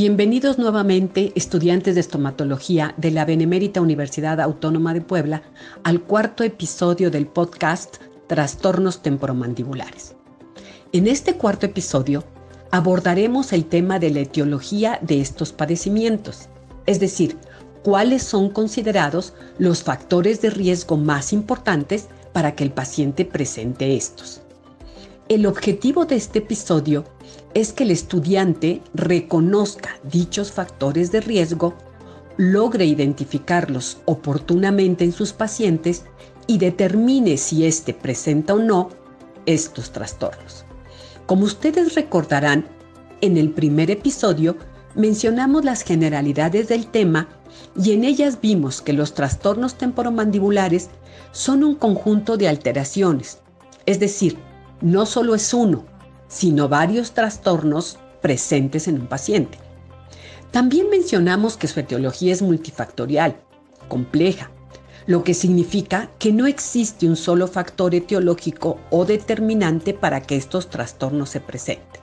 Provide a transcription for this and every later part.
Bienvenidos nuevamente, estudiantes de estomatología de la Benemérita Universidad Autónoma de Puebla, al cuarto episodio del podcast Trastornos temporomandibulares. En este cuarto episodio abordaremos el tema de la etiología de estos padecimientos, es decir, cuáles son considerados los factores de riesgo más importantes para que el paciente presente estos. El objetivo de este episodio es que el estudiante reconozca dichos factores de riesgo, logre identificarlos oportunamente en sus pacientes y determine si éste presenta o no estos trastornos. Como ustedes recordarán, en el primer episodio mencionamos las generalidades del tema y en ellas vimos que los trastornos temporomandibulares son un conjunto de alteraciones, es decir, no solo es uno, sino varios trastornos presentes en un paciente. También mencionamos que su etiología es multifactorial, compleja, lo que significa que no existe un solo factor etiológico o determinante para que estos trastornos se presenten.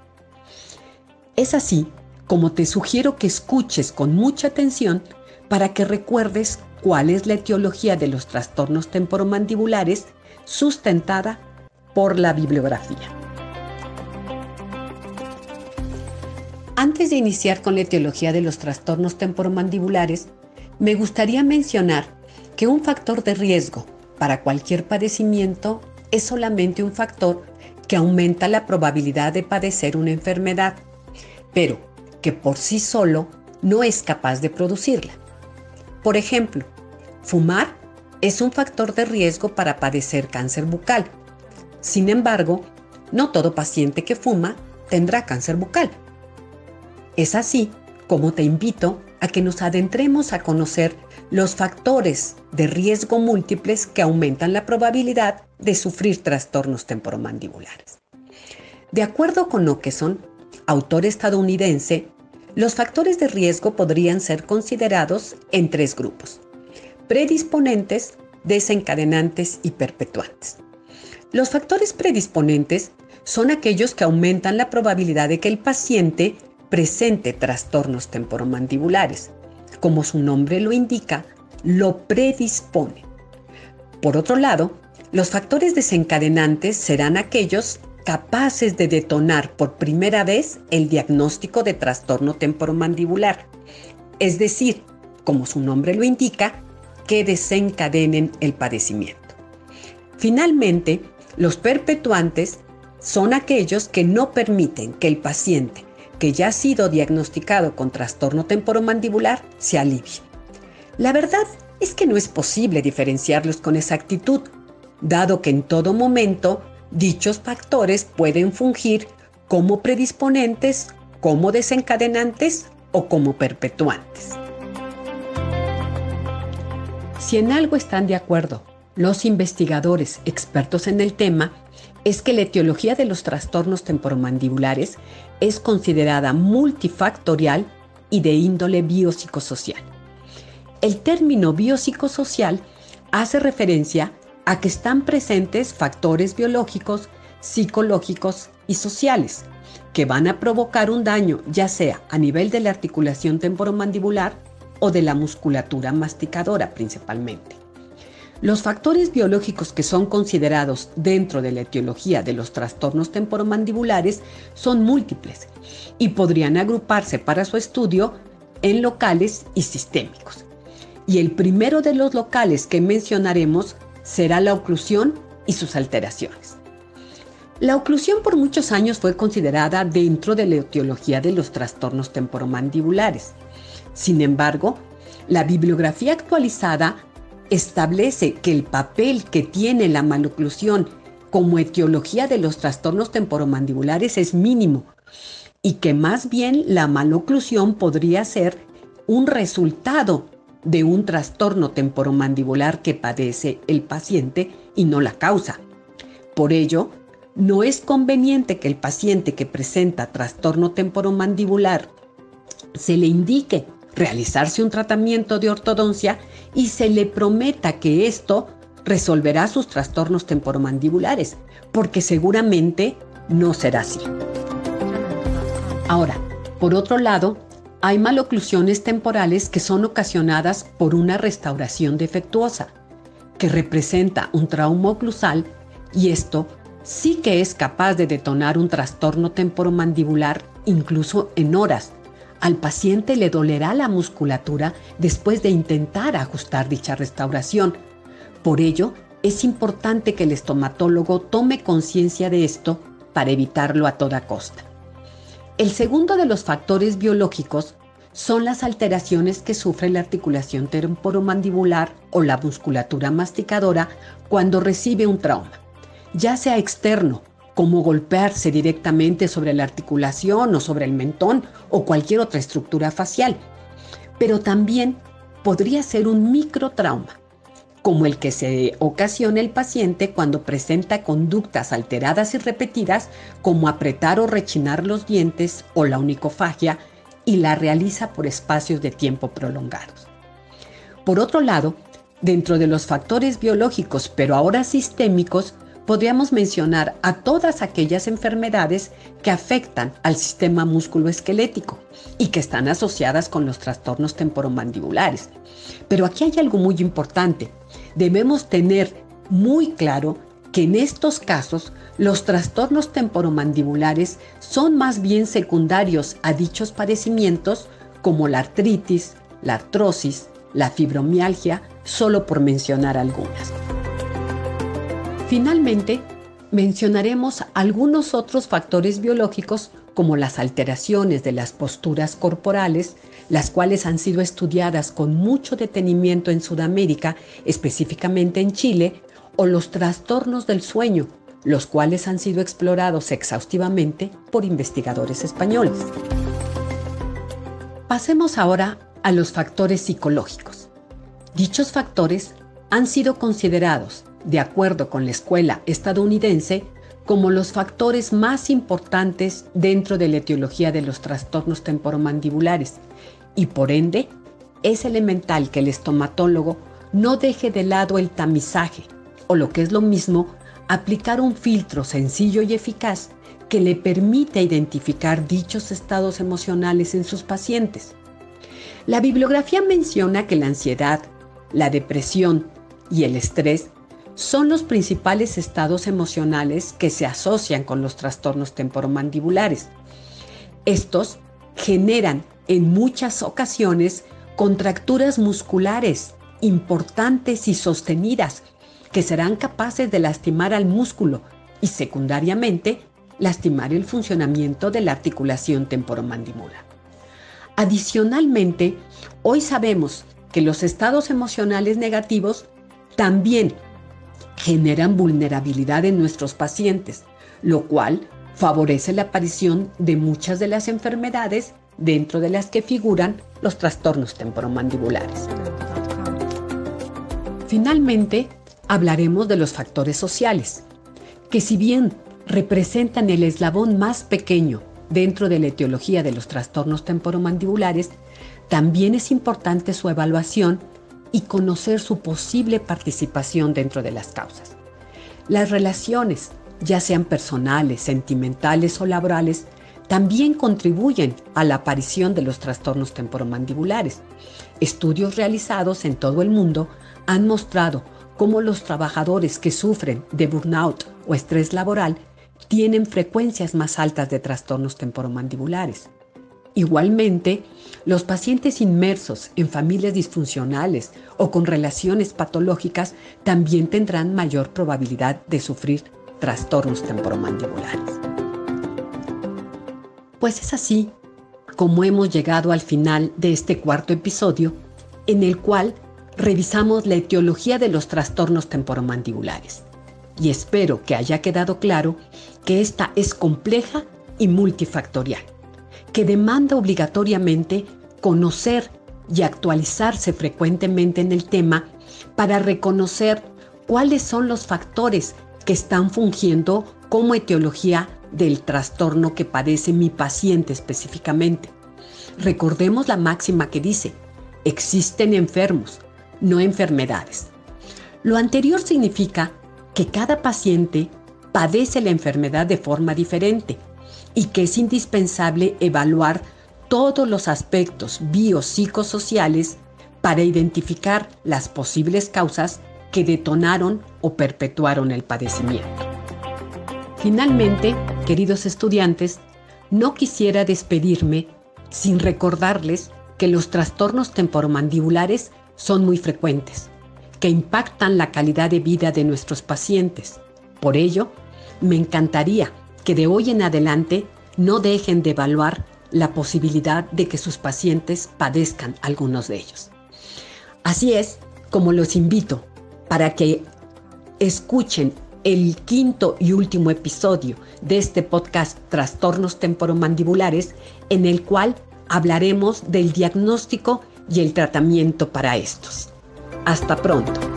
Es así como te sugiero que escuches con mucha atención para que recuerdes cuál es la etiología de los trastornos temporomandibulares sustentada por la bibliografía. Antes de iniciar con la etiología de los trastornos temporomandibulares, me gustaría mencionar que un factor de riesgo para cualquier padecimiento es solamente un factor que aumenta la probabilidad de padecer una enfermedad, pero que por sí solo no es capaz de producirla. Por ejemplo, fumar es un factor de riesgo para padecer cáncer bucal, sin embargo, no todo paciente que fuma tendrá cáncer bucal. Es así como te invito a que nos adentremos a conocer los factores de riesgo múltiples que aumentan la probabilidad de sufrir trastornos temporomandibulares. De acuerdo con Okeson, autor estadounidense, los factores de riesgo podrían ser considerados en tres grupos, predisponentes, desencadenantes y perpetuantes. Los factores predisponentes son aquellos que aumentan la probabilidad de que el paciente presente trastornos temporomandibulares. Como su nombre lo indica, lo predispone. Por otro lado, los factores desencadenantes serán aquellos capaces de detonar por primera vez el diagnóstico de trastorno temporomandibular, es decir, como su nombre lo indica, que desencadenen el padecimiento. Finalmente, los perpetuantes son aquellos que no permiten que el paciente que ya ha sido diagnosticado con trastorno temporomandibular se alivie. La verdad es que no es posible diferenciarlos con exactitud, dado que en todo momento dichos factores pueden fungir como predisponentes, como desencadenantes o como perpetuantes. Si en algo están de acuerdo los investigadores expertos en el tema es que la etiología de los trastornos temporomandibulares es considerada multifactorial y de índole biopsicosocial. El término biopsicosocial hace referencia a que están presentes factores biológicos, psicológicos y sociales que van a provocar un daño ya sea a nivel de la articulación temporomandibular o de la musculatura masticadora principalmente. Los factores biológicos que son considerados dentro de la etiología de los trastornos temporomandibulares son múltiples y podrían agruparse para su estudio en locales y sistémicos. Y el primero de los locales que mencionaremos será la oclusión y sus alteraciones. La oclusión por muchos años fue considerada dentro de la etiología de los trastornos temporomandibulares. Sin embargo, la bibliografía actualizada establece que el papel que tiene la maloclusión como etiología de los trastornos temporomandibulares es mínimo y que más bien la maloclusión podría ser un resultado de un trastorno temporomandibular que padece el paciente y no la causa. Por ello, no es conveniente que el paciente que presenta trastorno temporomandibular se le indique realizarse un tratamiento de ortodoncia y se le prometa que esto resolverá sus trastornos temporomandibulares, porque seguramente no será así. Ahora, por otro lado, hay maloclusiones temporales que son ocasionadas por una restauración defectuosa, que representa un trauma oclusal y esto sí que es capaz de detonar un trastorno temporomandibular incluso en horas. Al paciente le dolerá la musculatura después de intentar ajustar dicha restauración. Por ello, es importante que el estomatólogo tome conciencia de esto para evitarlo a toda costa. El segundo de los factores biológicos son las alteraciones que sufre la articulación temporomandibular o la musculatura masticadora cuando recibe un trauma, ya sea externo, como golpearse directamente sobre la articulación o sobre el mentón o cualquier otra estructura facial, pero también podría ser un microtrauma, como el que se ocasiona el paciente cuando presenta conductas alteradas y repetidas como apretar o rechinar los dientes o la onicofagia y la realiza por espacios de tiempo prolongados. Por otro lado, dentro de los factores biológicos, pero ahora sistémicos, podríamos mencionar a todas aquellas enfermedades que afectan al sistema musculoesquelético y que están asociadas con los trastornos temporomandibulares. Pero aquí hay algo muy importante. Debemos tener muy claro que en estos casos los trastornos temporomandibulares son más bien secundarios a dichos padecimientos como la artritis, la artrosis, la fibromialgia, solo por mencionar algunas. Finalmente, mencionaremos algunos otros factores biológicos como las alteraciones de las posturas corporales, las cuales han sido estudiadas con mucho detenimiento en Sudamérica, específicamente en Chile, o los trastornos del sueño, los cuales han sido explorados exhaustivamente por investigadores españoles. Pasemos ahora a los factores psicológicos. Dichos factores han sido considerados de acuerdo con la escuela estadounidense, como los factores más importantes dentro de la etiología de los trastornos temporomandibulares y por ende es elemental que el estomatólogo no deje de lado el tamizaje o lo que es lo mismo, aplicar un filtro sencillo y eficaz que le permita identificar dichos estados emocionales en sus pacientes. La bibliografía menciona que la ansiedad, la depresión y el estrés son los principales estados emocionales que se asocian con los trastornos temporomandibulares. Estos generan en muchas ocasiones contracturas musculares importantes y sostenidas que serán capaces de lastimar al músculo y secundariamente lastimar el funcionamiento de la articulación temporomandibular. Adicionalmente, hoy sabemos que los estados emocionales negativos también generan vulnerabilidad en nuestros pacientes, lo cual favorece la aparición de muchas de las enfermedades dentro de las que figuran los trastornos temporomandibulares. Finalmente, hablaremos de los factores sociales, que si bien representan el eslabón más pequeño dentro de la etiología de los trastornos temporomandibulares, también es importante su evaluación y conocer su posible participación dentro de las causas. Las relaciones, ya sean personales, sentimentales o laborales, también contribuyen a la aparición de los trastornos temporomandibulares. Estudios realizados en todo el mundo han mostrado cómo los trabajadores que sufren de burnout o estrés laboral tienen frecuencias más altas de trastornos temporomandibulares. Igualmente, los pacientes inmersos en familias disfuncionales o con relaciones patológicas también tendrán mayor probabilidad de sufrir trastornos temporomandibulares. Pues es así como hemos llegado al final de este cuarto episodio en el cual revisamos la etiología de los trastornos temporomandibulares. Y espero que haya quedado claro que esta es compleja y multifactorial que demanda obligatoriamente conocer y actualizarse frecuentemente en el tema para reconocer cuáles son los factores que están fungiendo como etiología del trastorno que padece mi paciente específicamente. Recordemos la máxima que dice, existen enfermos, no enfermedades. Lo anterior significa que cada paciente padece la enfermedad de forma diferente y que es indispensable evaluar todos los aspectos biopsicosociales para identificar las posibles causas que detonaron o perpetuaron el padecimiento. Finalmente, queridos estudiantes, no quisiera despedirme sin recordarles que los trastornos temporomandibulares son muy frecuentes, que impactan la calidad de vida de nuestros pacientes. Por ello, me encantaría que de hoy en adelante no dejen de evaluar la posibilidad de que sus pacientes padezcan algunos de ellos. Así es como los invito para que escuchen el quinto y último episodio de este podcast Trastornos Temporomandibulares, en el cual hablaremos del diagnóstico y el tratamiento para estos. Hasta pronto.